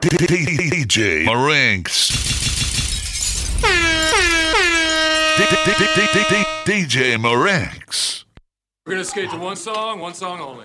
DJ Marinks. DJ Marinks. We're gonna skate to one song, one song only.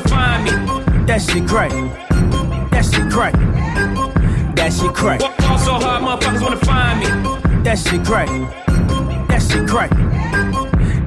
find me. That shit crack. That shit crack. That shit crack. Ball so hard, motherfuckers wanna find me. That shit crack. That shit crack.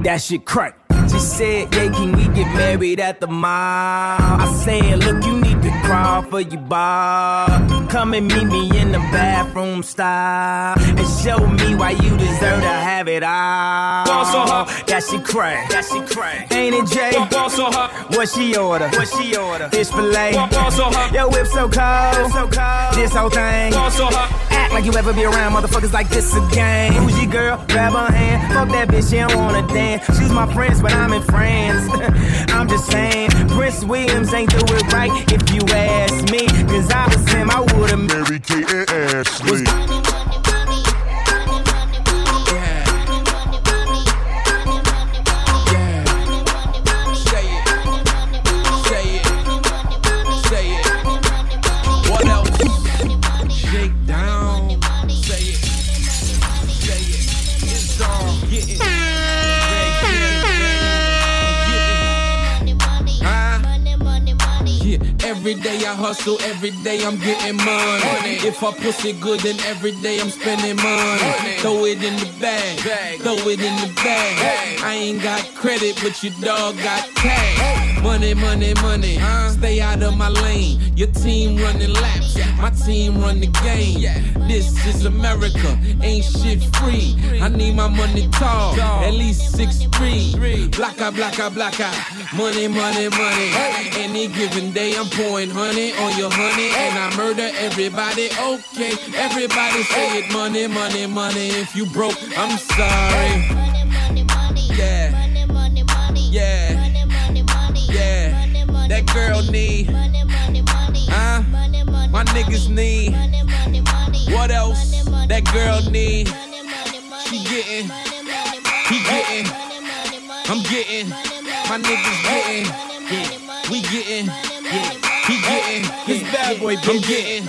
That shit crack. She said, yeah, can we get married at the mall? I said, look, you need to crawl for your bar. Come and meet me in the bathroom style. And show me why you deserve to have it all. Ball so hard. That shit crack. That shit crack. Ain't it, Jay? Ball so hard. What she order? What she order? Fish fillet. Ball so hard. Yo, whip so cold. So cold. This whole thing. Ball so hard. Act like you ever be around motherfuckers like this again. Who's your girl? Grab her hand. Fuck that bitch, she don't wanna dance. She's my friends, but I'm in France. I'm just saying, Prince Williams ain't do it right if you ask me. Cause I was him, I would've married Kate and Ashley. Every day I hustle, every day I'm getting money. If I pussy good, then every day I'm spending money. Throw it in the bag, throw it in the bag. I ain't got credit, but your dog got cash. Money, money, money. Stay out of my lane. Your team running laps, my team run the game. This is America, ain't shit free. I need my money tall, at least six three. Blacka, blacka, blacka. Money, money, money. Any given day I'm pouring honey on your honey and I murder everybody. Okay, everybody say it. Money, money, money. If you broke, I'm sorry. Money, money, money. Yeah. Money, money, money. Yeah. Money, money, money. Yeah. Money, money, money. That girl need. Huh? My niggas need. Money, money, money. What else? That girl need. Money, money, money. She getting. He getting. I'm getting. My niggas getting. Boy, I'm getting.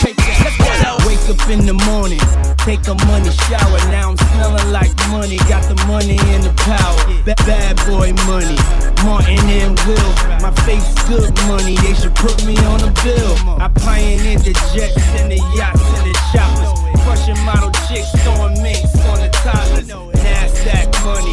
Take that. Wake up in the morning, take a money shower. Now I'm smelling like money. Got the money and the power. Ba- bad boy money. Martin and Will. My face good money. They should put me on a bill. I pioneered the jets and the yachts and the choppers. Crushing model chicks, throwing minks on the topless. Nasdaq money.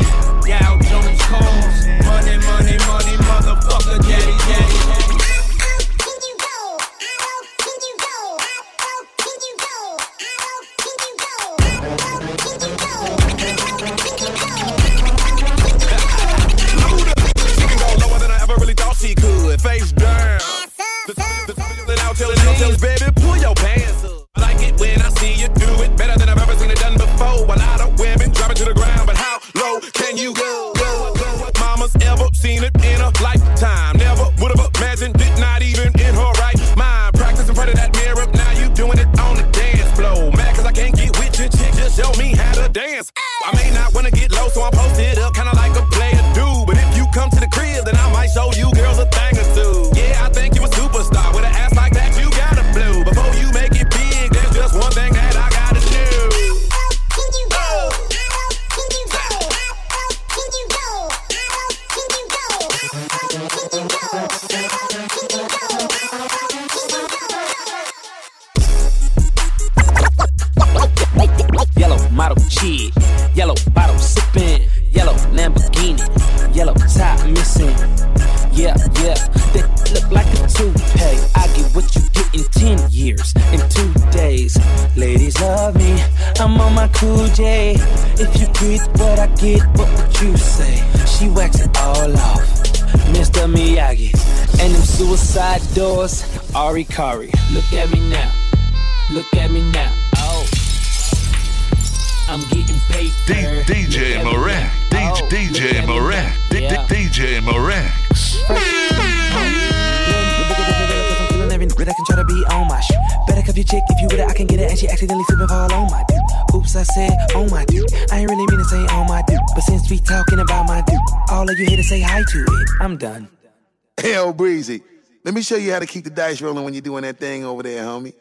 What I get, what would you say? She wax it all off, Mr. Miyagi. And them suicide doors, Ari Kari. Look at me now, look at me now. Oh. I'm getting paid. D- DJ Moran. D- DJ Moran. D- D- DJ Moranks. But I can try to be on my shit. Better cuff your chick if you with it, I can get it. And she accidentally slipping fall on my dude. Oops, I said on my dude. I ain't really mean to say on my dude. But since we talking about my dude, all of you here to say hi to it. I'm done. Hell, Breezy. Let me show you how to keep the dice rolling when you're doing that thing over there, homie.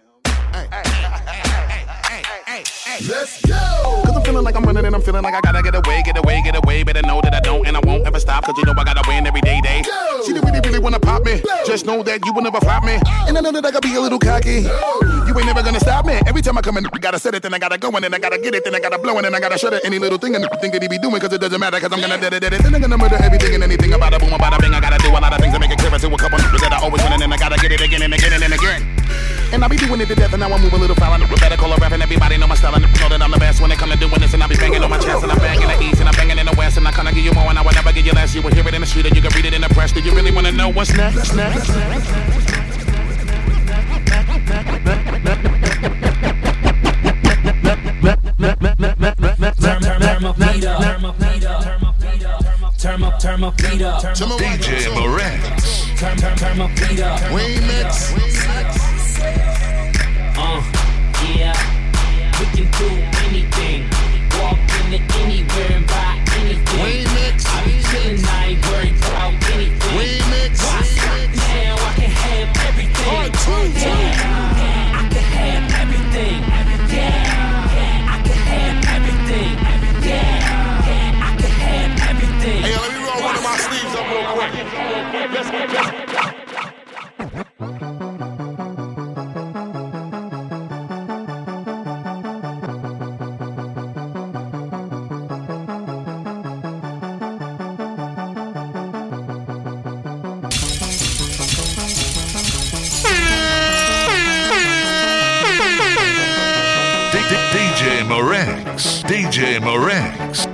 Let's go! Cause I'm feeling like I'm running and I'm feeling like I gotta get away, get away, get away. Better know that I don't and I won't ever stop. Cause you know I gotta win every day, day. She didn't really, really wanna pop me. Just know that you will never flop me. And I know that I gotta be a little cocky. You ain't never gonna stop me. Every time I come in, I gotta set it, then I gotta go in, then I gotta get it, then I gotta blow it, then I gotta shut it. Any little thing and think that he be doing, cause it doesn't matter, cause I'm gonna dead it, dead it. Then I'm gonna murder everything and anything about a boom, about a bing. I gotta do a lot of things to make it clear to a couple niggas that I always win, and then I gotta get it again and again and again. And I be doing it to death, and now I move a little foul. And better call a rap, and everybody know my style. And know that I'm the best when it come to doing this. And I be banging on my chest, and I'm banging the east, and I'm banging in the west. And I kinda give you more, and I will never give you less. You will hear it in the street, and you can read it in the press. Do you really wanna know what's next? next? Turn up, turn up, beat up. DJ Moranks. Turn, turn, turn up, beat up. Remix. Uh, yeah. We can do anything. Walk into anywhere and buy anything. Remix. I be chillin',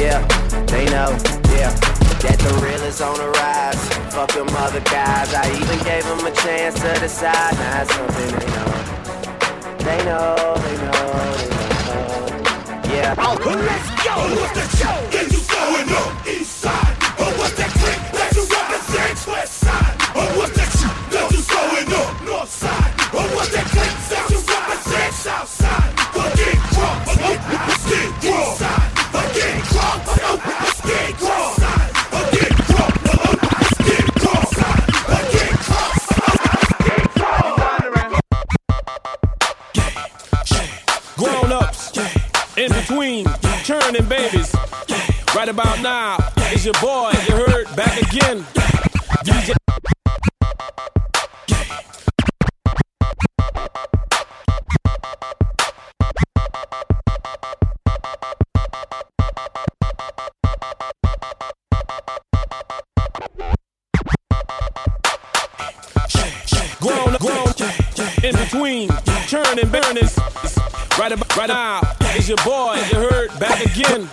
Yeah, they know, yeah. That the real is on the rise. Fuck them other guys. I even gave them a chance to decide. Now it's something they know. They know, they know, they know. Yeah. Oh, Let's go! What's the show? Get you going up about now, it's your boy, you heard, back again. DJ. Grown, grown, in between, churning, burning. Right about right now, it's your boy, you heard, back again.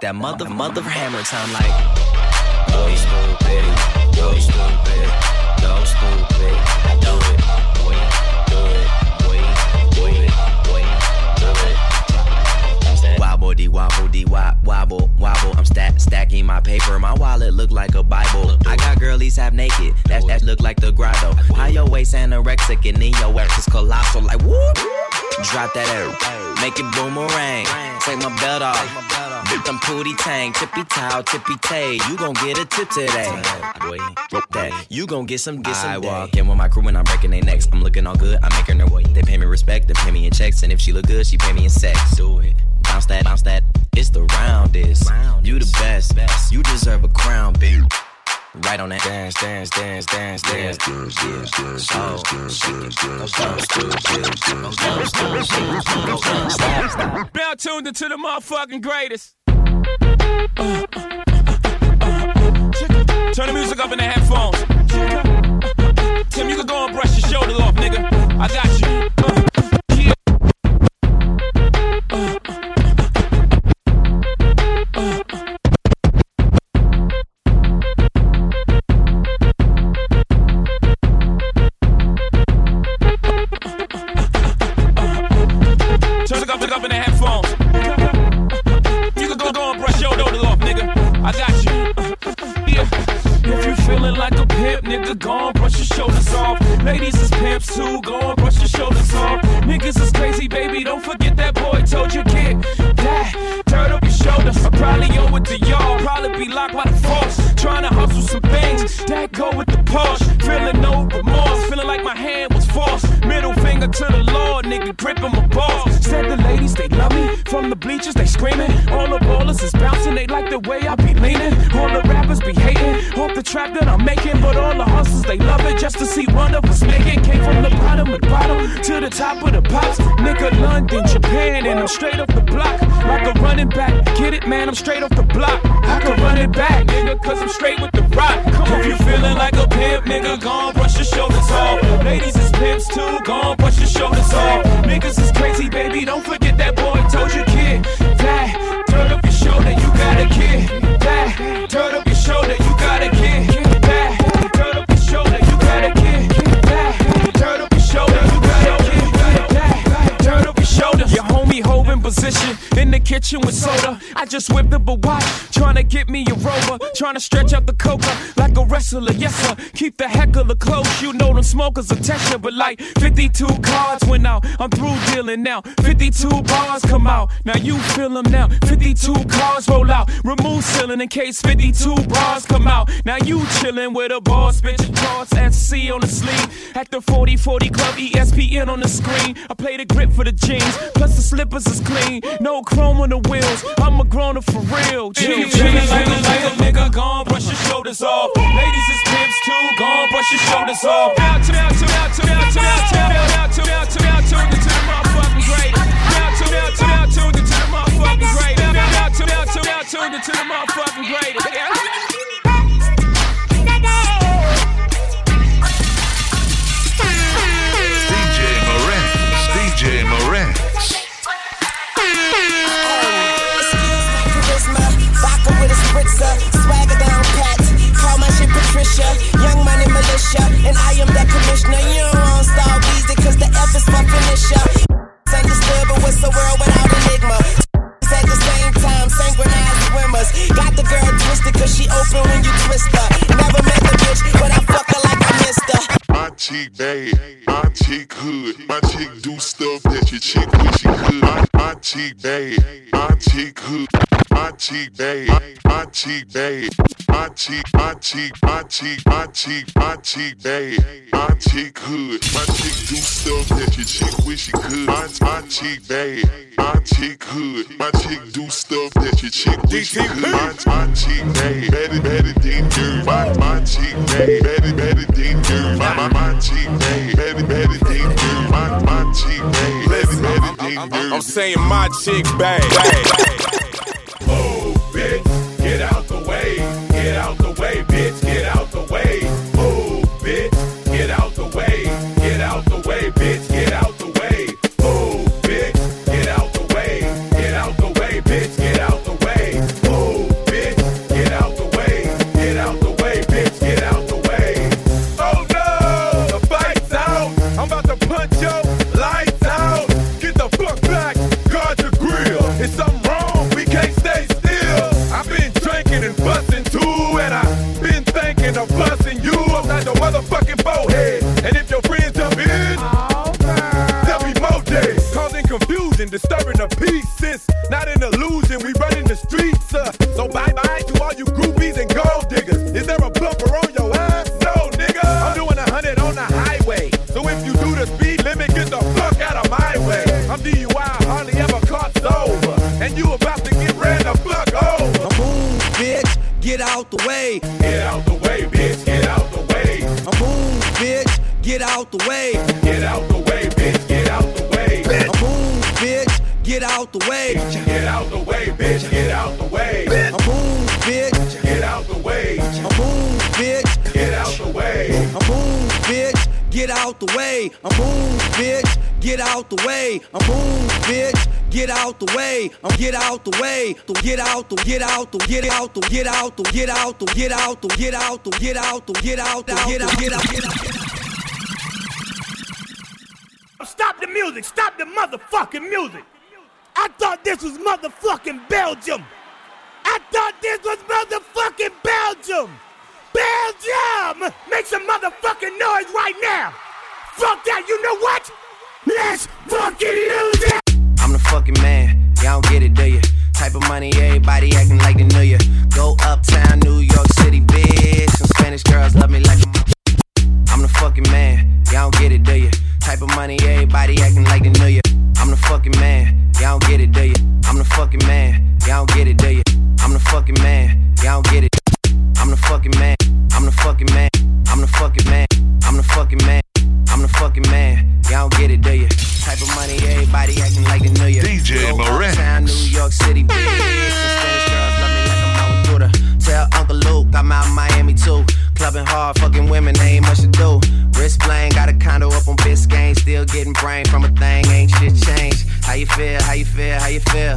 That mother, mother hammer time like. Stupid, stupid, stupid. I do it, boy, do it, boy, do it, boy, do it. Wobble wobble wop wobble wobble. I'm stack stacking my paper. My wallet look like a Bible. I got girlies half naked. That that look like the grotto. How your waist anorexic and then your ass is colossal. Like whoop. Drop that air, make it boomerang. Take my belt off, them pooty tang, tippy towel, tippy tay. You gon' get a tip today. Boy, that you gon' get some, get some. I walk in with my crew and I'm breaking their necks. I'm looking all good, I'm making her way. They pay me respect, they pay me in checks, and if she look good, she pay me in sex. Do it. Bounce that, bounce that. It's the roundest. You the best. You deserve a crown, big. Right on that dance, dance, dance, dance, dance, dance, dance, dance, dance, dance, dance, dance, Now tuned into the motherfucking greatest. Turn the music up in the headphones. Tim, you can go and brush your shoulder off, nigga. I got you. See one of us make it. Came from the bottom of the bottom to the top of the pops. Nigga, London, Japan, and I'm straight off the block. Like a running back. Get it, man, I'm straight off the block. I can run it back, nigga, cause I'm straight with the rock. Come on, if you feeling like a pimp, nigga, go on, brush your shoulders off. Ladies is pimps too, go on, brush your shoulders off. Niggas is crazy, baby, don't forget that boy told you, kid. That, turn up your shoulder, you got a kid. Position in the kitchen with soda. I just whipped up a watch, trying to get me a rover, trying to stretch out the coca like a wrestler. Yes sir, keep the heckler close. You know them smokers are texture, but like 52 cards went out. I'm through dealing now. 52 bars come out. Now you feel them now. 52 cars roll out. Remove ceiling in case 52 bars come out. Now you chillin' with a boss, bitch. Cross SC on the sleeve. At the 40 40 Club, ESPN on the screen. I play the grip for the jeans, plus the slippers is clean. No chrome on the wheels. I'm a grown up for real. If you feeling like a, like a nigga, gone, brush your shoulders off. Ladies is pimps too, gone, brush your shoulders off. Now, to now, to now, to now, to now, to now, to now, to now, tune into the motherfucking great. Now, to now, to now, tune into the motherfucking great. Now, now, to now, to now, tune into the motherfucking great. spritzer, swagger down pat. Call my shit Patricia, young money militia, and I am that commissioner. You don't want star Weezy, cause the F is my finisher. It's understood, but what's the world without enigma? At the same time, synchronized swimmers. Got the girl twisted, cause she open when you twist her. Never met the bitch, but I fuck her like I missed her. My chick bad, my chick hood, my chick do stuff that your chick wish she could. My, my chick bad auntie bay, auntie bay, auntie, auntie, bay, my chick do stuff that your chick wish she could, auntie, auntie bay, auntie hood, my chick do stuff that your chick wish she could, auntie, auntie bay, better, better than dirt, my auntie bay, better, better than dirt, my auntie bay, better, better than dirt, my auntie bay, better, better than. I'm saying my chick bag. Disturbing the peace. Get out the way. Get out the way, bitch, get out the way. I Move, bitch, Get out the way. I move, bitch. Get out the way. I move, bitch. Get out the way. I move, bitch. Get out the way. I move, bitch. Get out the way. I'm get out the way. To get out the get out the get out the get out the get out the get out the get out the get out the get out the get out get out get out. Stop the music! Stop the motherfucking music! I thought this was motherfucking Belgium! I thought this was motherfucking Belgium! Belgium! Make some motherfucking noise right now! Fuck that, you know what? Let's fucking lose it! I'm the fucking man. Y'all don't get it, do you? Type of money, everybody acting like they knew you. Go uptown, New York City, bitch. Some Spanish girls love me like I'm the fucking man. Y'all don't get it, do you? Type of money, everybody acting like they knew you. I'm the fucking man. Y'all don't get it, do you? I'm the fucking man. Y'all don't get it, do you? I'm the fucking man. Y'all don't get it. I'm the fucking man. I'm the fucking man. I'm the fucking man. I'm the fucking man. I'm the fucking man. Y'all don't get it, do you? Type of money, everybody acting like they knew you. DJ uptown, New York City, bitch. Spanish girls love me like I'm out with Tell Uncle Luke I'm out Miami too. Clubbing hard, fucking women, ain't much to do. Wrist bling, got a condo up on Biscayne. Still getting brain from a thing, ain't shit changed. How you feel? How you feel? How you feel?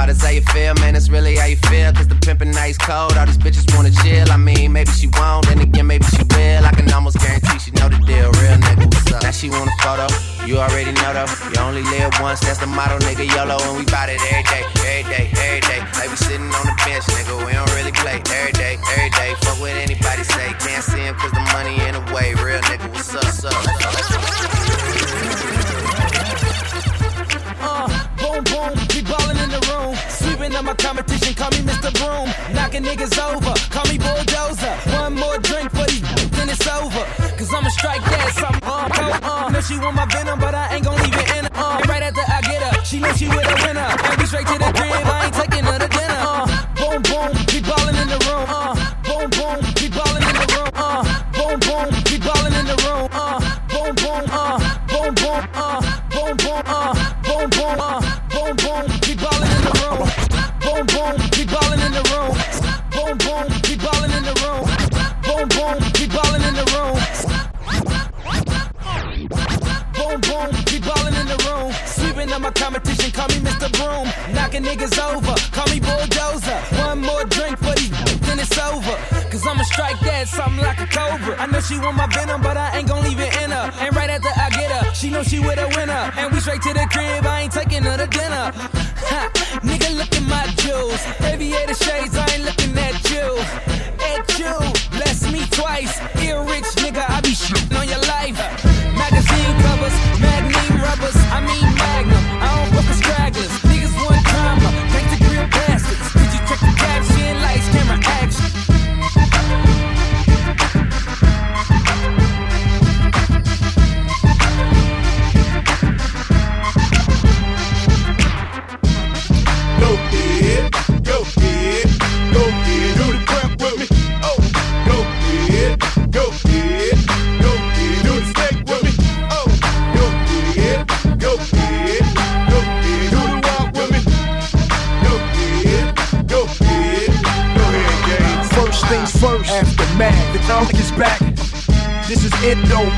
Ah, that's how you feel, man. That's really how you feel. Cause the pimpin' nice cold. All these bitches wanna chill. I mean, maybe she won't, then again, maybe she will. I can almost guarantee she know the deal. Real nigga, what's up? Now she want a photo. You already know though. You only live once, that's the motto, nigga. YOLO, and we bout it every day, every day, every day. Like we sitting on the bench, nigga. We don't really play every day, every day. Fuck what anybody say. Can't see him cause the money in the way. Real nigga, what's up, what's up? In the room. Sweeping up my competition, call me Mr. Broom. Knocking niggas over, call me Bulldozer. One more drink for these, then it's over. Cause I'ma strike that something. Uh, uh, uh. Know she want my venom, but I ain't gon' leave it in. Uh, right after I get her, she know she with a winner. And we straight to the crib, I ain't taking niggas over. Call me bulldozer. One more drink for these, then it's over. Cause I'ma strike that something like a cobra. I know she want my venom, but I ain't gon' leave it in her. And right after I get her, she know she with a winner. And we straight to the crib, I ain't taking her to dinner. Ha, nigga, look at my jewels. Aviator shades, I ain't looking at you. At you, bless me twice. Ear rich, nigga, I be shit.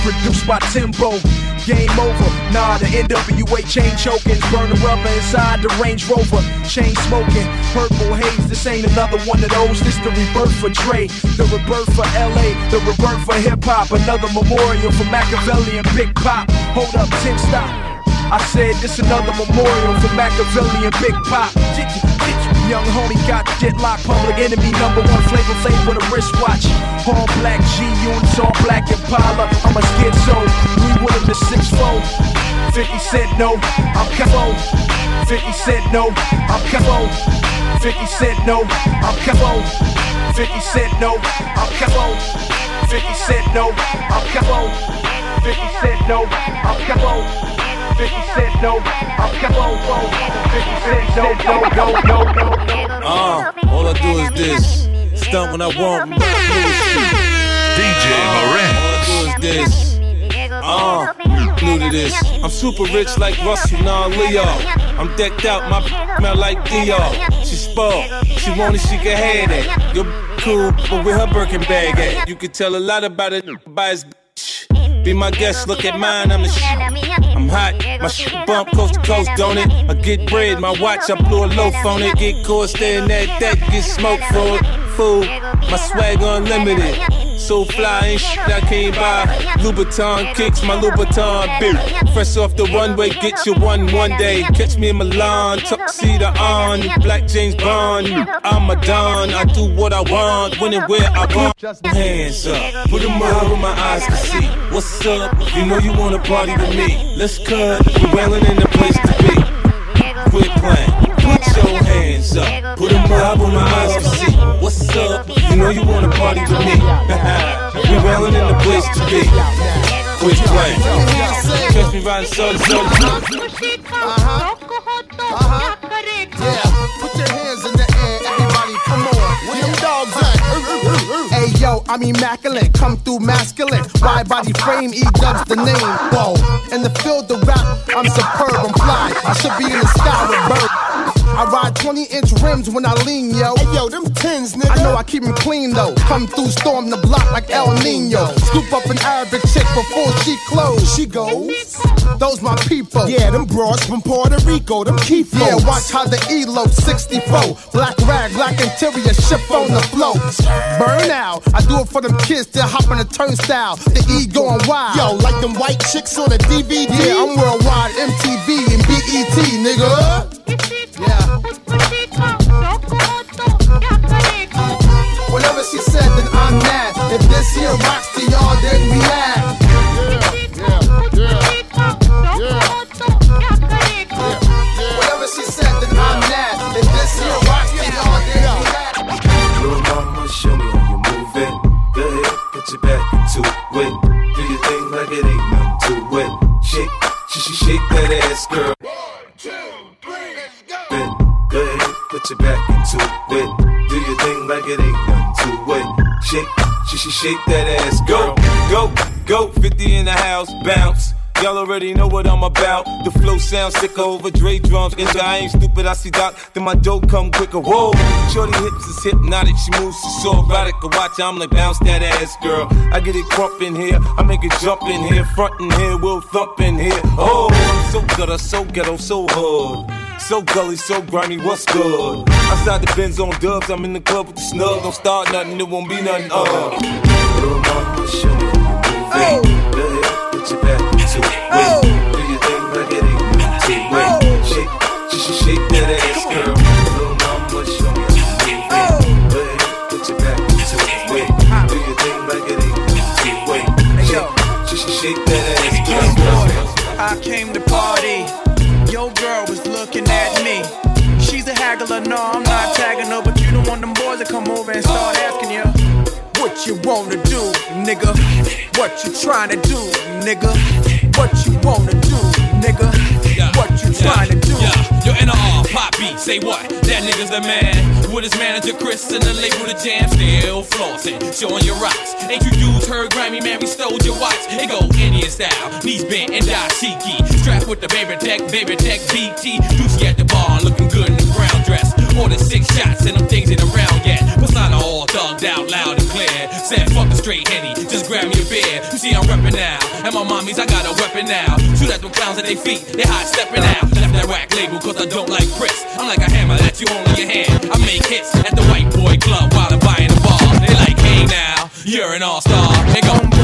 Produced by Timbo. Game over. Nah, the NWA chain choking. Burning rubber inside the Range Rover. Chain smoking. Purple haze. This ain't another one of those. This the rebirth for Dre. The rebirth for LA. The rebirth for hip hop. Another memorial for Machiavelli and Big Pop. Hold up, Tim, stop. I said this another memorial for Machiavelli and Big Pop. Young homie got deadlock, public enemy number one flavor flavor with a wristwatch. All black G units, all black Impala. I'm a schizo, we Louis Willem the 6 50 cent no, I'm Cabo. 50 cent no, I'm Cabo. 50 cent no, I'm Cabo. 50 cent no, I'm Cabo. 50 cent no, I'm Cabo. 50 cent no, I'm Cabo. 50 cent no, I'm. 50 cent no, no, no, no, no. Uh, all I do is this. Stunt when I want. DJ Moran. All I do is this. Uh, new to this. I'm super rich like Russell, nah Leo. I'm decked out, my smell like Dior. She spoiled, she want it, she can have it. You're cool, but with her Birkin bag at. You can tell a lot about it by his bitch. Be my guest, look at mine, I'm the shit. Hot, my shit bump coast to coast, don't it? I get bread, my watch, I blew a loaf on it. Get caught staring at that, get smoked for it. Fool, my swag unlimited. So fly ain't shit I came by. Louboutin kicks my Louboutin beer. Fresh off the runway, get you one one day. Catch me in Milan, tuxedo on. Black James Bond, I'm a Don. I do what I want, when and where I want. Hands up, put them up where my eyes can see. What's up? You know you wanna party with me. Let's cut, we wailing in the place to be. Quit playing. Your hands up. Put them up where my eyes can see. What's up? You know you wanna party with me. we wailing in the place to be. Quit playing. Catch me riding soda soda. Uh-huh. Yeah, put your hands in the air, everybody, come on. Where them dogs at? Hey yo, I'm immaculate, come through masculine. Wide body frame, E dubs the name. Whoa, in the field of rap, I'm superb, I'm fly. I should be in the sky with birds. I ride 20 inch rims when I lean, yo. Hey yo, them tins, nigga. I know I keep them clean though. Come through, storm the block like El Nino. Scoop up an Arabic chick before she close. She goes, those my people. Yeah, them broads from Puerto Rico, them keep Yeah, watch how the Elo 64. Black rag, black interior, ship on the flow. Burn out. I do it for them kids that hop on the turnstile. The E going wild. Yo, like them white chicks on the DVD. Yeah, I'm worldwide, MTV and BET, nigga. Yeah. Whatever she said, then I'm mad. If this here rocks to y'all, then we mad. Whatever she said, then I'm mad. If this here rocks to y'all, then we mad. Little mama, show me how you move. Go ahead, put your back into it. Do your thing like it ain't it. Shake, sh- sh- shake that ass, girl. Your back into it. Do your thing like it ain't nothing to it. Shake, she sh- shake that ass, Go, Go, go, 50 in the house, bounce. Y'all already know what I'm about. The flow sounds sick over Dre drums. And I ain't stupid, I see Doc, then my dough come quicker. Whoa, shorty hips is hypnotic, she moves she's so erotic. Watch, I'm like bounce that ass, girl. I get it crump in here, I make it jump in here, front in here, we'll thump in here. Oh, so ghetto, so ghetto, so hood. So gully, so grimy, what's good? Outside the Benz on dubs, I'm in the club with the snug. Don't start nothing, it won't be nothing. Uh. Little mama, show me how you move it. Go ahead, put your back to it. Do your thing like it ain't meant to wait. Shake, shake, shake that ass, girl. Little mama, show me how you move it. Go ahead, put your back to it. Do your thing like it ain't meant to wait. Shake, shake, shake that ass, girl. I came to party. Your girl looking at me. She's a haggler, no, I'm not tagging her, but you don't want them boys to come over and start asking you what you wanna do, nigga. What you trying to do, nigga. What you wanna do, nigga. Trying to. Yeah, yo, NR, Pop beat, say what? That nigga's the man. With his manager Chris and the label The Jam, still flossing, showing your rocks. Ain't you dudes heard grimy man, we stole your watch. It go Indian style, knees bent and dashiki. Strapped with the baby tech, baby tech BT. Juicy at the bar, looking good in the brown dress. More than six shots and them things ain't around yet. Persona all thugged out loud and clear. Said fuck the straight henny, just grab me a beer. You see now, and my mommies I got a weapon now. Shoot at them clowns at their feet, they hot stepping out. Left that whack label cause I don't like Chris. I'm like a hammer that you hold in your hand. I make hits at the white boy club while I'm buying the bar. They like, hey now, you're an all star. They go,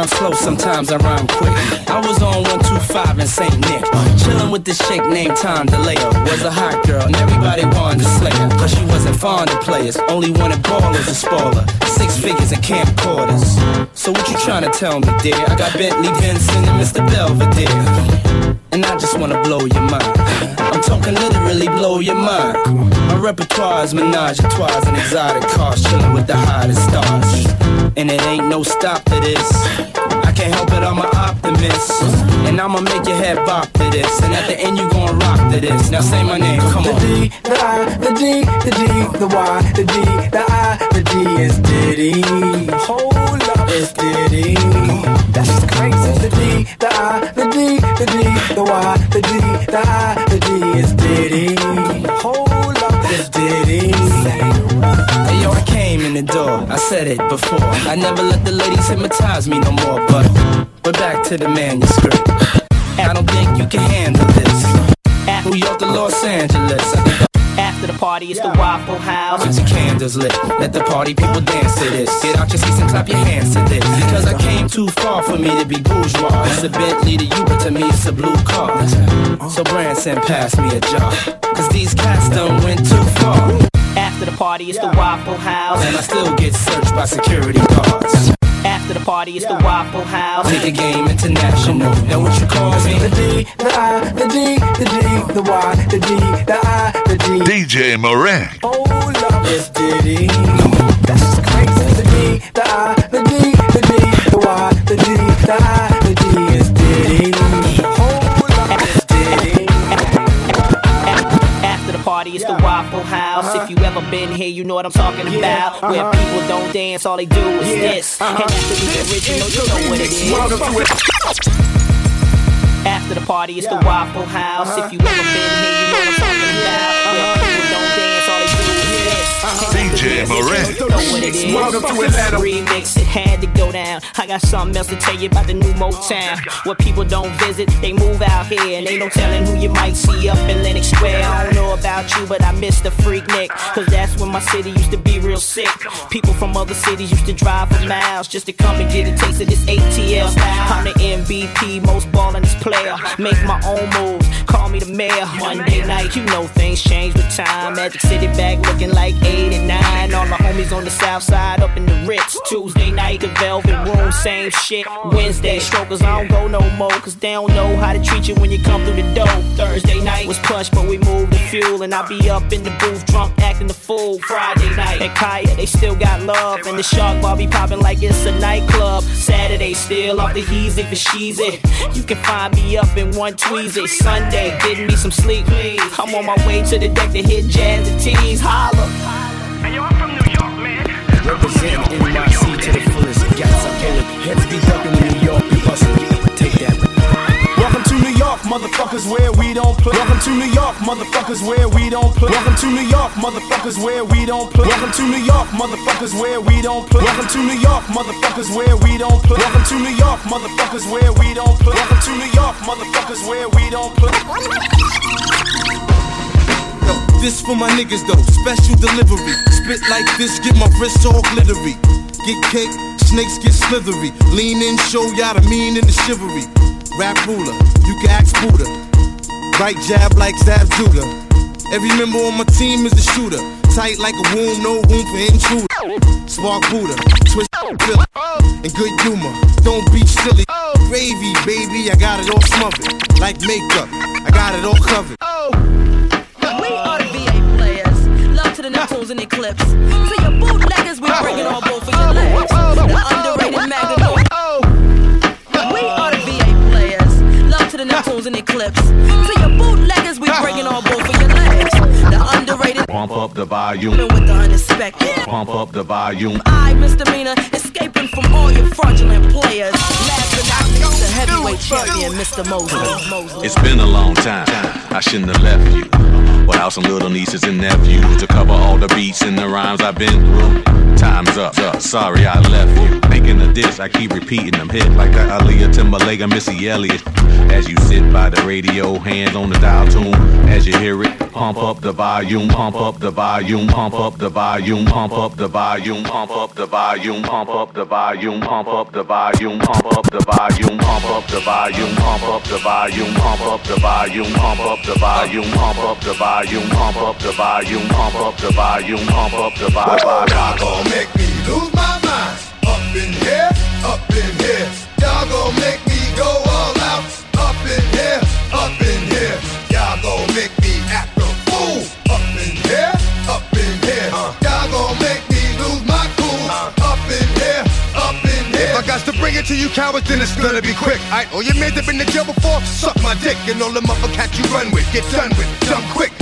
rhyme slow, sometimes I rhyme quick. I was on 125 in St. Nick. Chillin' with this chick named Tom DeLeo. Was a hot girl, and everybody wanted to slay her. Cause she wasn't fond of players, only wanted ballers and spoil her. Six figures and camcorders. So what you trying to tell me, dear? I got Bentley Benson and Mr. Belvedere. And I just wanna blow your mind. I'm talking literally blow your mind. My repertoire is menage a trois and exotic cars, chillin' with the hottest stars. And it ain't no stop to this. I can't help it, I'm an optimist. And I'ma make your head bop to this. And at the end, you gon' rock to this. Now say my name, come on. The D, the I, the D, the D, the Y, the D, the I, the D is Diddy. Hold up, it's Diddy. That's just crazy. The D, the I, the D, the D, the Y, the D, the I, the D is Diddy. Hold up, it's Diddy. I came in the door, I said it before. I never let the ladies hypnotize me no more, but but back to the manuscript. I don't think you can handle this. New York to Los Angeles. After the party, it's the Waffle House. Get your candles lit. Let the party people dance to this. Get out your seats and clap your hands to this. Because I came too far for me to be bourgeois. It's a Bentley to you, but to me it's a blue car. So Branson, pass me a jar. Cause these cats done went too far. After the party, it's the Waffle House. And I still get searched by security guards. After the party, it's the Waffle House. Take the game international. Know what you call me? The D, the I, the D, the D, the Y, the D, the I, the D. DJ Marek. Hold up, it's Diddy. That's just crazy. The D, the I, the D, the D, the Y, the D, the I, the D is Diddy. Hold up, it's Diddy. After the party, it's the Waffle House. If you ever been here, you know what I'm talking about. Where people don't dance, all they do is this. And after get rich, you know, what it is. After the party, it's the Waffle House. If you ever been here, you know what I'm talking about. Where people don't is this. DJ Marek. You know what it is. Remix, it had to go down. I got something else to tell you about the new Motown. Where people don't visit, they move out here. And ain't no telling who you might see up in Lenox Square. I don't know about you, but I miss the freak Nick. Cause that's when my city used to be real sick. People from other cities used to drive for miles just to come and get a taste of this ATL style. I'm the MVP, most ballin' player. Make my own moves, call me the mayor. Monday night, you know things change with time. Magic City back looking like 8 and 9. All my homies on the south side up in the Ritz. Tuesday night, the Velvet Room, same shit. Wednesday, strokers, I don't go no more. Cause they don't know how to treat you when you come through the door. Thursday night was push, but we moved the fuel. And I be up in the booth, drunk, acting the fool. Friday night at Kaya, they still got love. And the shark bar be popping like it's a nightclub. Saturday, still off the heezy for sheezy. You can find me up in one tweezy. Sunday, getting me some sleep. I'm on my way to the deck to hit jazz and tees. Holla. Represent NYC to the fullest. Got some killer heads be ducking in New York, we bustin'. Take that. motherfuckers where we don't play. Welcome to New York, motherfuckers where we don't play. Welcome to New York, motherfuckers where we don't play. Welcome to New York, motherfuckers where we don't play. Welcome to New York, motherfuckers where we don't play. Welcome to New York, motherfuckers where we don't play. Welcome to New York, motherfuckers where we don't play. This for my niggas though, special delivery. Spit like this, get my wrists all glittery. Get cake, snakes get slithery. Lean in, show y'all the mean and the chivalry. Rap ruler, you can ask Buddha. Right jab like Zab Judah. Every member on my team is a shooter. Tight like a womb, no room for intruder. Spark Buddha, twist, and good humor. Don't be silly. Gravy, baby, I got it all smothered. Like makeup, I got it all covered. To the Neptunes and Eclipse. To your bootleggers, we bring it all both for your legs. The underrated magazine. We are the VA players. Love to the Neptunes and Eclipse. To your bootleggers, we bring it all both for your legs. The underrated. Pump up the volume. With the unexpected. Pump up the volume. I, misdemeanor, escaping from all your fraudulent players. Last but not least, the heavyweight champion, Mr. Mosley. It's been a long time. I shouldn't have left you. Without some little nieces and nephews to cover all the beats and the rhymes I've been through. Time's up. Sorry I left you. Thinking of this, I keep repeating them hit like that Aaliyah Timbaland and Missy Elliott. As you sit by the radio, hands on the dial tune. As you hear it, pump up the volume, pump up the volume, pump up the volume, pump up the volume, pump up the volume, pump up the volume, pump up the volume, pump up the volume, pump up the volume, pump up the volume, pump up the volume, pump up the volume, pump up the volume, pump up the volume, pump up the volume, pump up the volume. Y'all gon' make me lose my mind. Up in here, up in here. Y'all gon' make me I got to you cowards, then it's gonna be quick. Alright, all your mans have been to jail before, suck my dick. And all the motherfuckers you run with, get done with, done quick.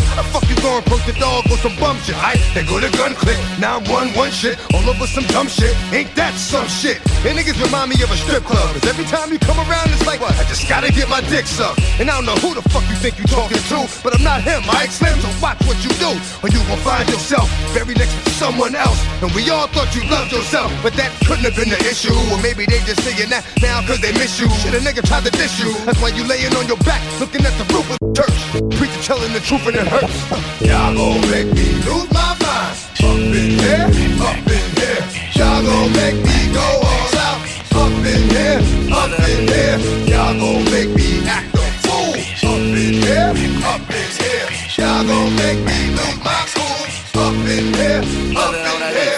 The dog some bum shit? Alright, they go to gun click. Now I'm one, one shit, all over some dumb shit. Ain't that some shit? And niggas remind me of a strip club. Cause every time you come around, it's like, what? I just gotta get my dick sucked. And I don't know who the fuck you think you talking to, but I'm not him, I Slim, so watch what you do. Or you will find yourself very next to someone else. And we all thought you loved yourself, but that couldn't have been the issue. Or maybe they just saying that now cause they miss you. Shit, a nigga tried to diss you. That's why you laying on your back, looking at the roof of the church. Preacher telling the truth and it hurts. Y'all gon' make me lose my mind. Up in here, up in here. Y'all gon' make me go all out. Up in here, up in here. Y'all gon' make me act a fool. Up in here, up in here. Y'all gon' make me lose my cool. Up in here, up in here.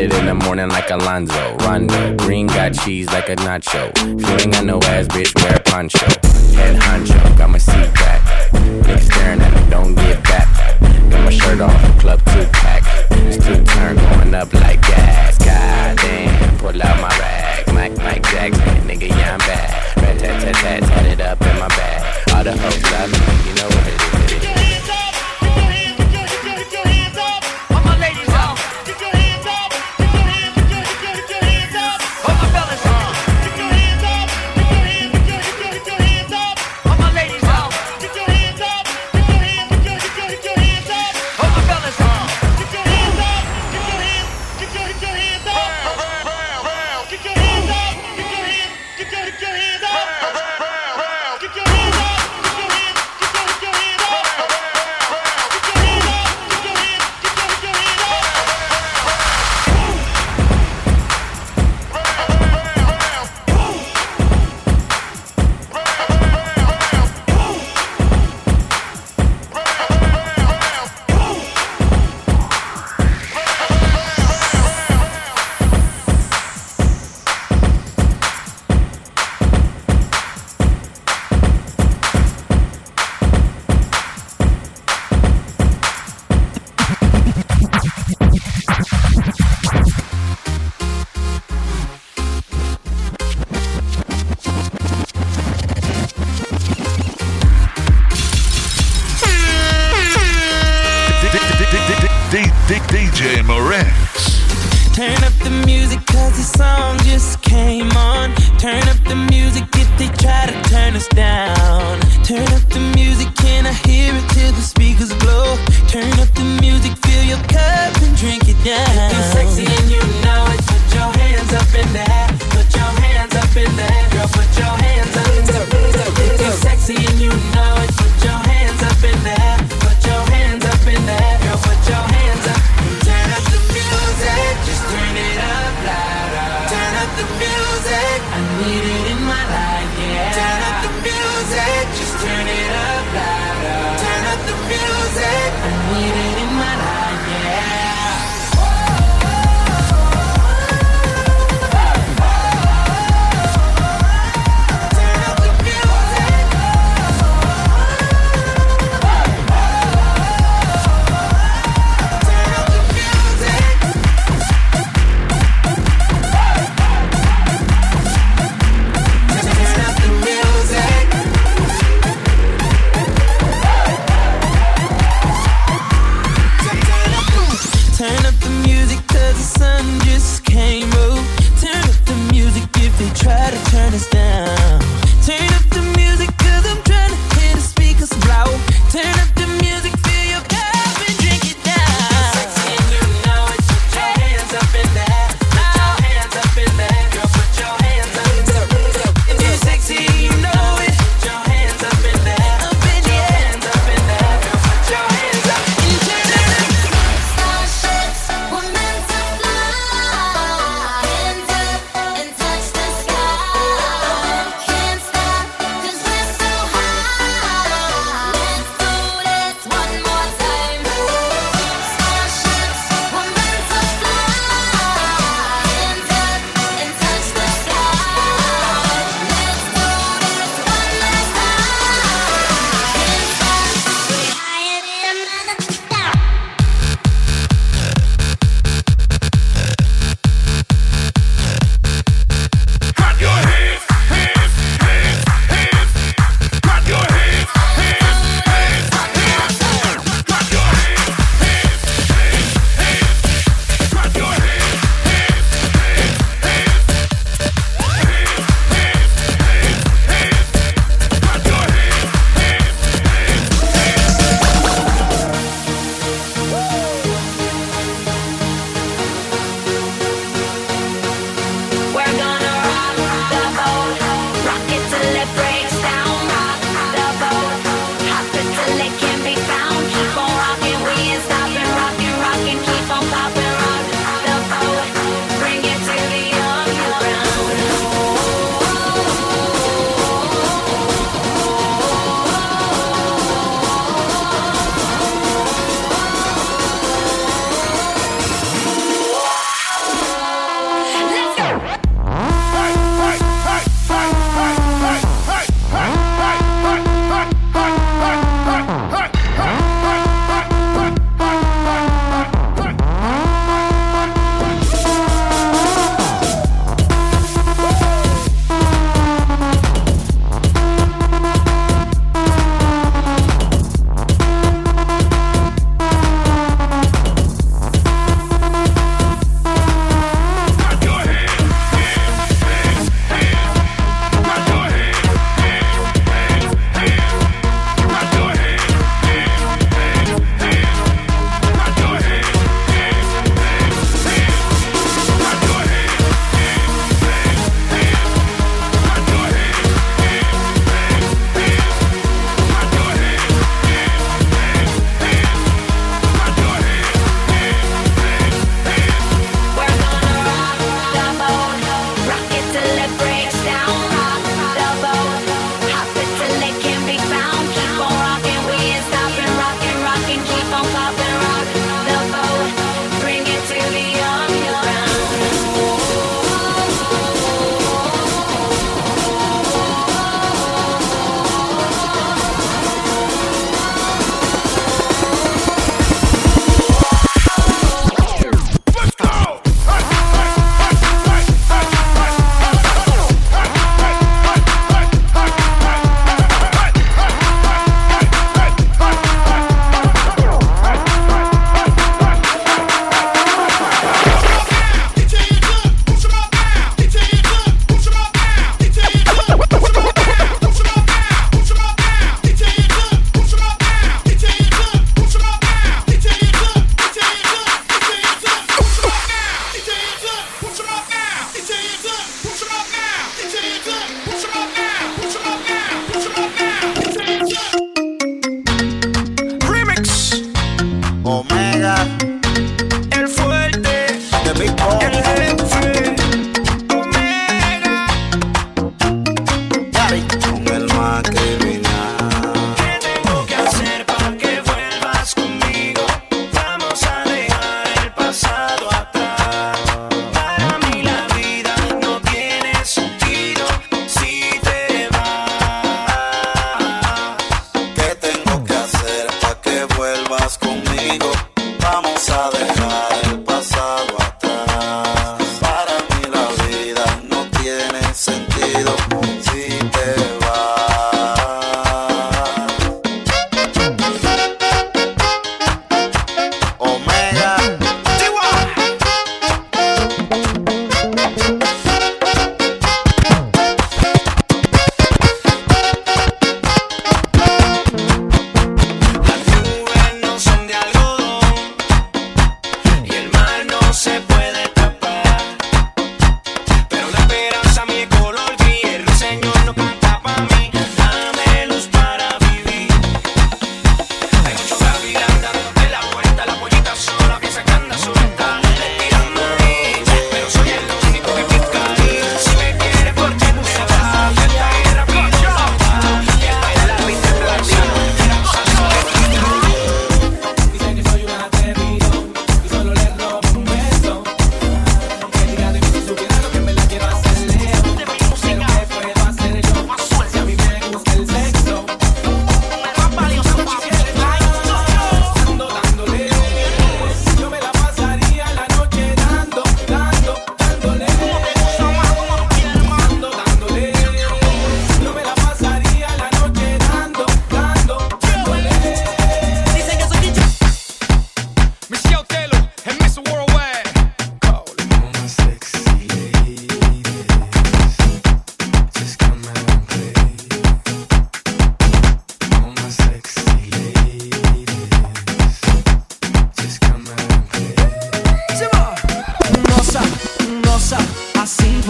it in the morning like Alonzo. Rondo. Green got cheese like a nacho. If you no ass, bitch, wear a poncho. Head honcho, got my seat back. Niggas staring at me, don't get back. Got my shirt off, club two pack. It's two turn going up like gas. God damn, pull out my rag. Mike, Mike Jackson, nigga, yeah, I'm back. Rat tat tat tat, tat it up in my bag. All the hoes love me, you know what it is.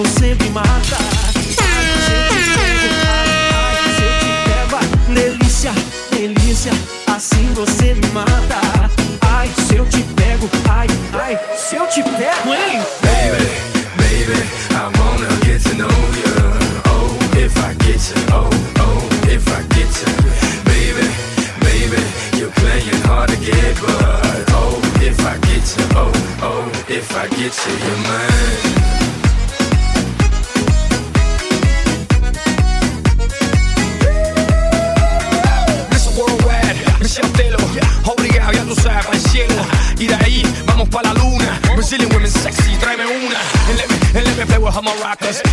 Você me mata.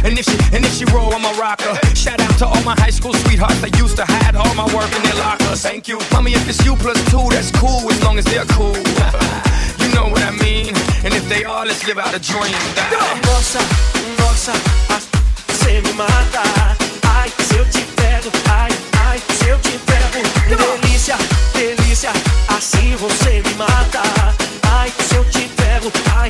And if she, and if she roll, I'm a rocker. Shout out to all my high school sweethearts that used to hide all my work in their lockers. Thank you. Mommy, if it's you plus two, that's cool as long as they're cool. you know what I mean. And if they are, let's live out a dream. Nossa, nossa, você me mata. Ai, se eu te pego, ai, ai, se eu te pego. Delícia, delícia, assim você me mata. Ai, se eu te pego, ai,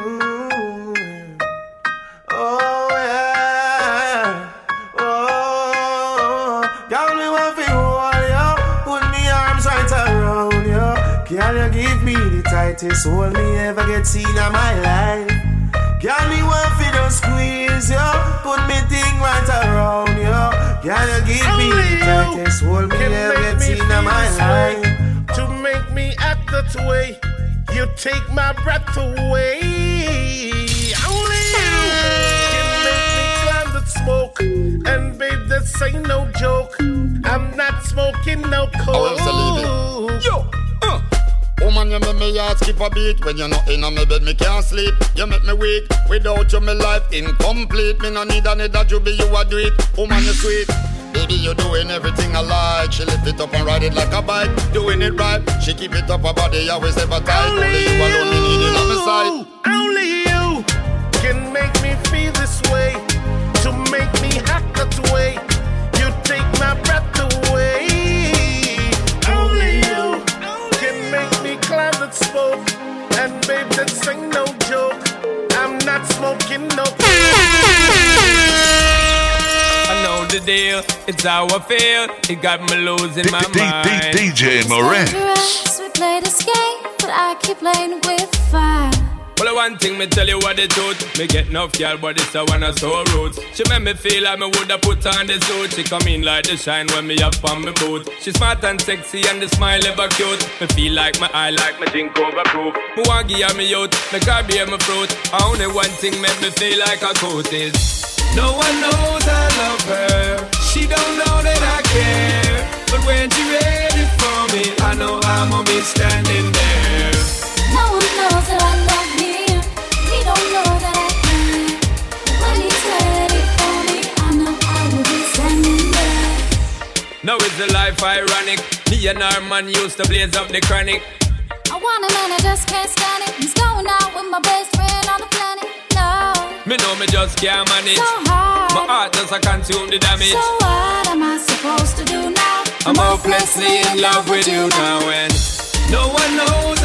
the tightest hold me ever get seen in my life? Girl, me want to just squeeze you, put me thing right around you. Can you give me the tightest hold me Can ever get me seen in my life? To make me act that way. You You take my breath away. Only you can make me climb the smoke. And babe, this ain't no joke. I'm not smoking no coke. Me heart skip a beat. When you're not in my bed, me can't sleep. You make me weak Without you, my life incomplete. Me no need another juby, you a do it Woman, you sweet. Baby, you're doing everything I like. She lift it up and ride it like a bike. Doing it right. She keep it up, her body always ever tight. Only you alone, me need it on my side. Only you can make me feel this way. To make me act that way. You take my breath babe, that ain't no joke. I'm not smoking no. I know the deal, it's how I feel. It got me losing my D- D- mind. DJ Moran. We play this game, but I keep playing with fire. Well, one thing me tell you what the truth. Me get enough girl, but it's a one of so roots. She make me feel like me woulda put on the suit. She come in like the shine when me up on me boot. She smart and sexy and the smile ever cute. Me feel like my eye like me drink overproof. Me want give her me youth, me can be my fruit. Only one thing make me feel like a coat is. No one knows I love her. She don't know that I care. But when she ready for me, I know I'm gonna be standing there. Now is the life ironic. Me and our man used to blaze up the chronic. I want him and I just can't stand it. He's going out with my best friend on the planet. No, Me know me just can't manage. so hard. My heart just a consume the damage. So what am I supposed to do now? I'm hopelessly in love with you now, and no one knows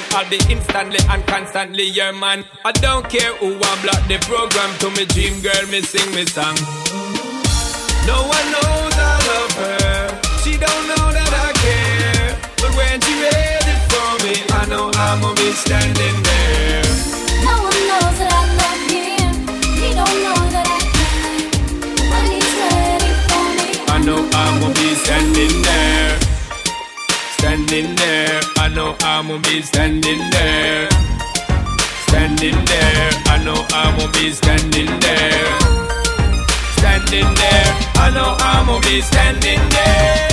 understand, I'll be instantly and constantly your man. I don't care who I block the program to me dream girl, me sing me song. No one knows I love her. She don't know that I care. But when she ready for me, I know I'm gonna be standing there. No one knows that I love him. He don't know that I can. When he's ready for me, I know I'm gonna be standing there. Standing there. I know I'm gonna be standing there. Standing there. I know I'm gonna be standing there. Standing there. I know I'm gonna be standing there.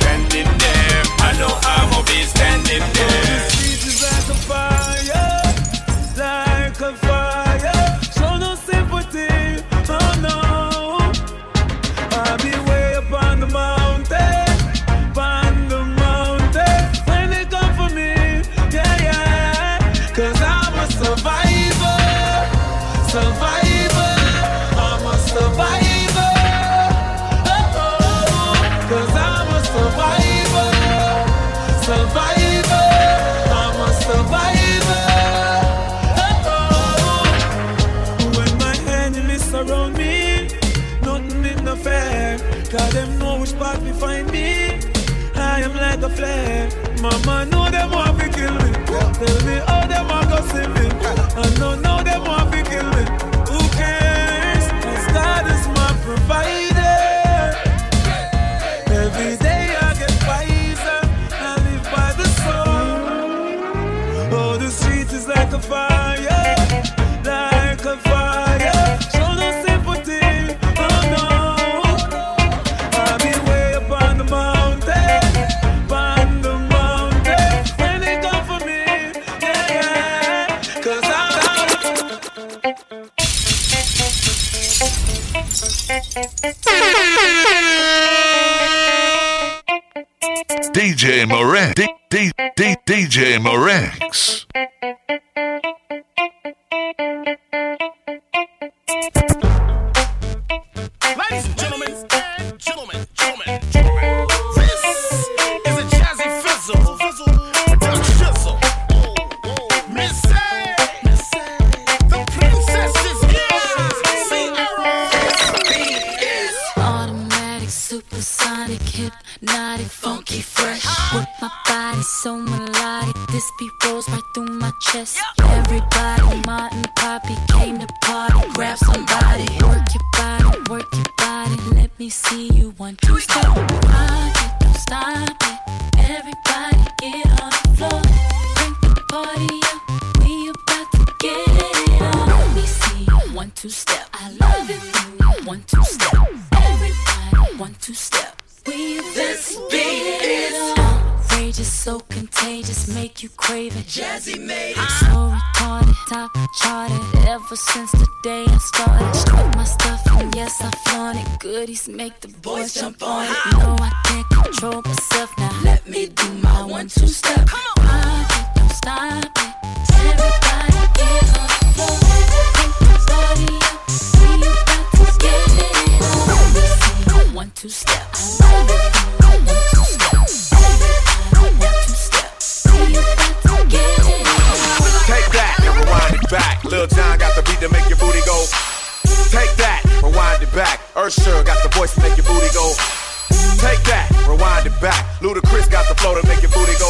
Standing there. I know I'm gonna be standing there. like a fire, A flare. Mama know them want to kill me. Tell me how them want to see me. I know now yes I flaunt it. Goodies make the boys jump on it. No, I can't control myself now. Let me do my one two step. Rock it, don't stop it. Everybody get on the floor. Take the party up. We about to get it on. Let me see you one two step. Usher got the voice to make your booty go. Take that, rewind it back. Ludacris got the flow to make your booty go.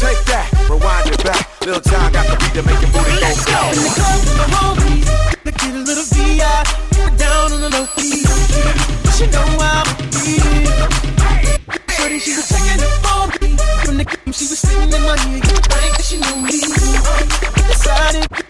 Take that, rewind it back. Lil Jon got the beat to make your booty go. Let's go. When they come from the homies, they get a little VI, down on the low key. She know I'm beat. Shorty, she was checking it for me. From the game, she was sitting in my ear. You think that she knew me. Decided.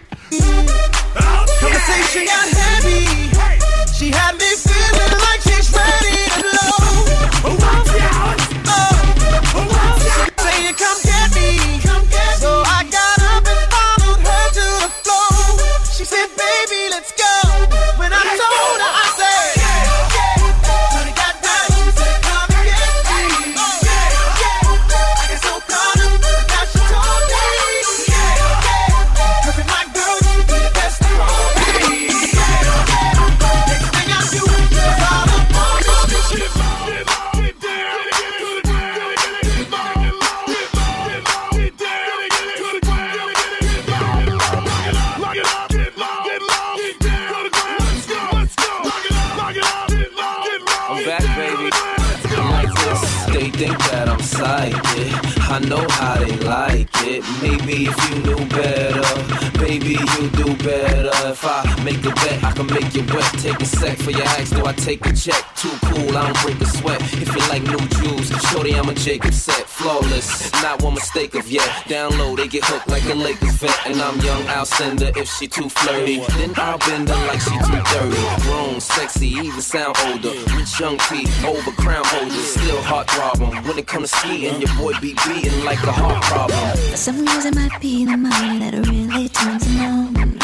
You knew better, baby, you'll do better. If I make a bet, I can make you wet. Take a sec for your ex, do I take a check? Too cool, I don't break a sweat. If you like new jewels, shorty, I'm a Jacob set. Flawless, not one mistake of yet. Down low, they get hooked like a Lakers vet. And I'm young, I'll send her if she too flirty. Then I'll bend her like she too dirty. Grown, sexy, even sound older. Rich young P, over crown holders, still heart throbbing. When it comes to skiing, your boy be beating like a heart problem. Some it might be the money that really turns him on.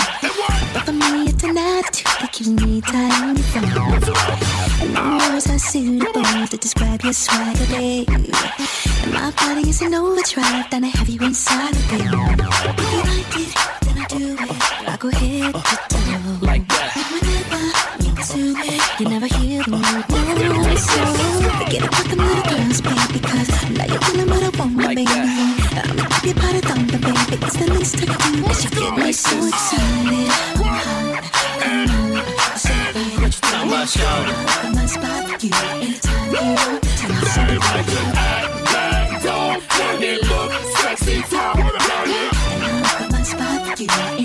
But for me, it's attitude that keeps me tied on the phone. And no words are suitable to describe your swagger, babe. And my body is an overdrive, then I have you inside of me. If you like it, then I do it. I go head to toe. Like that. Whenever you pursue me, you never hear the word no. So forget about the little girls, baby, because now you're feeling what I want, baby. I'ma I can you get me so excited. I'm hot, my spot for you, anytime you want. Let it look sexy, spot you,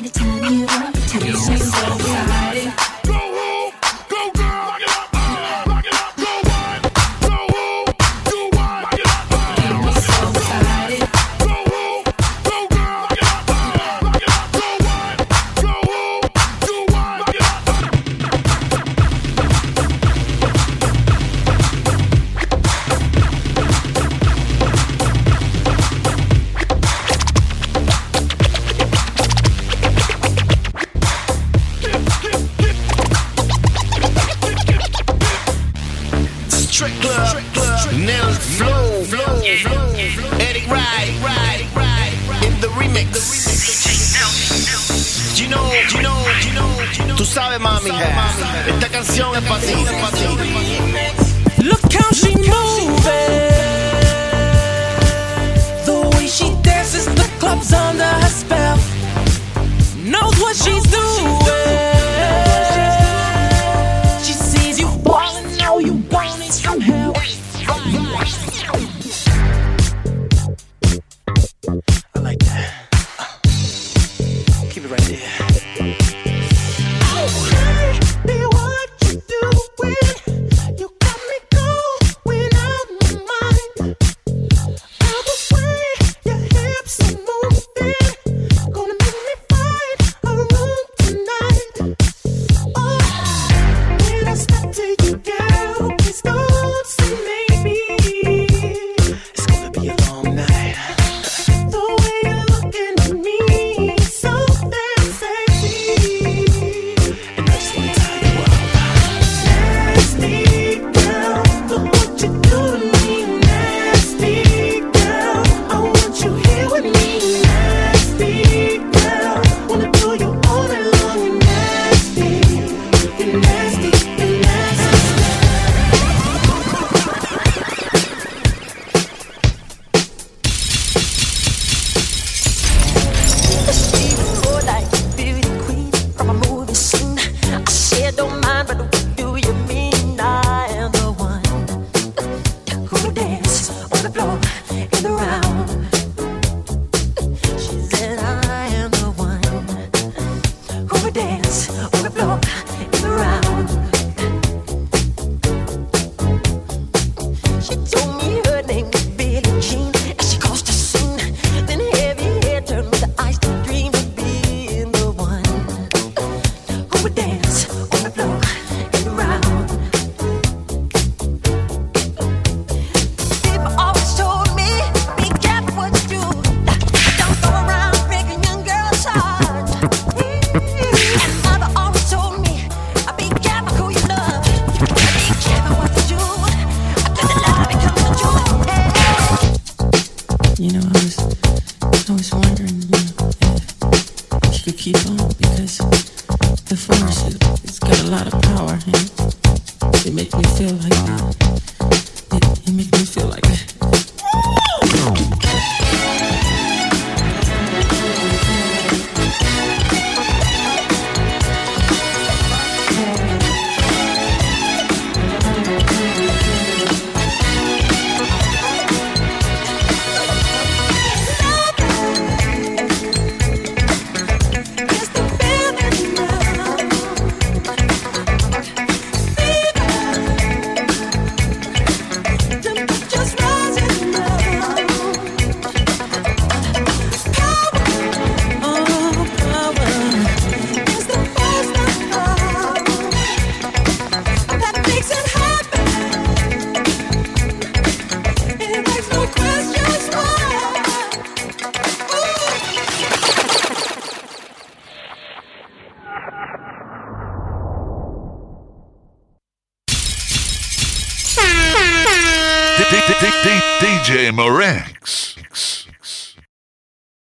ti. Look how she moving. The way she dances, the club's under her spell. Knows what she's doing.